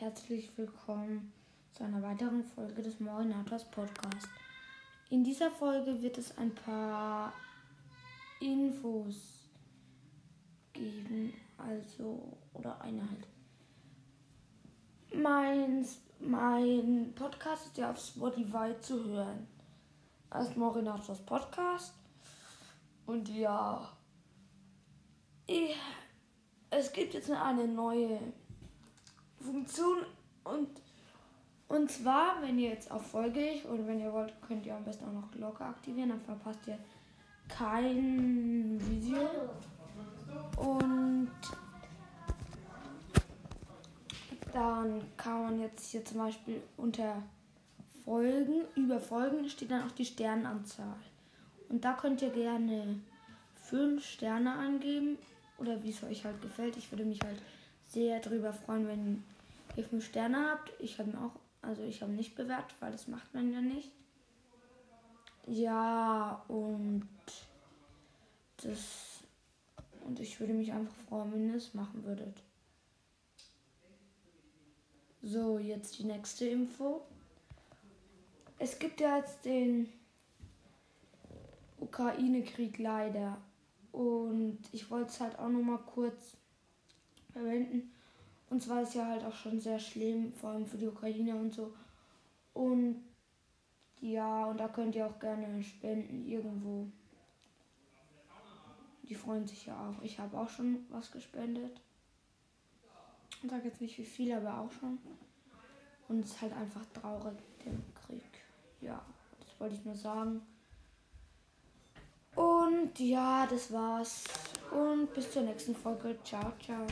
herzlich willkommen zu einer weiteren Folge des Morinators Podcast. In dieser Folge wird es ein paar Infos geben, also oder eine halt. Mein, mein Podcast ist ja auf Spotify zu hören. Als Morinators Podcast. Und ja, ich, es gibt jetzt eine neue Funktion und und zwar, wenn ihr jetzt auf Folge oder wenn ihr wollt, könnt ihr am besten auch noch Glocke aktivieren, dann verpasst ihr kein Video. Und dann kann man jetzt hier zum Beispiel unter Folgen, über Folgen steht dann auch die Sternenanzahl. Und da könnt ihr gerne 5 Sterne angeben oder wie es euch halt gefällt. Ich würde mich halt sehr darüber freuen, wenn ihr 5 Sterne habt. Ich habe auch, also ich habe nicht bewertet, weil das macht man ja nicht. Ja, und das und ich würde mich einfach freuen, wenn ihr es machen würdet. So, jetzt die nächste Info. Es gibt ja jetzt den Ukraine-Krieg leider. Und ich wollte es halt auch noch mal kurz verwenden. Und zwar ist ja halt auch schon sehr schlimm, vor allem für die Ukraine und so. Und ja, und da könnt ihr auch gerne spenden irgendwo. Die freuen sich ja auch. Ich habe auch schon was gespendet. Ich sage jetzt nicht wie viel, aber auch schon. Und es ist halt einfach traurig mit dem Krieg. Ja, das wollte ich nur sagen. Und ja, das war's. Und bis zur nächsten Folge. Ciao, ciao.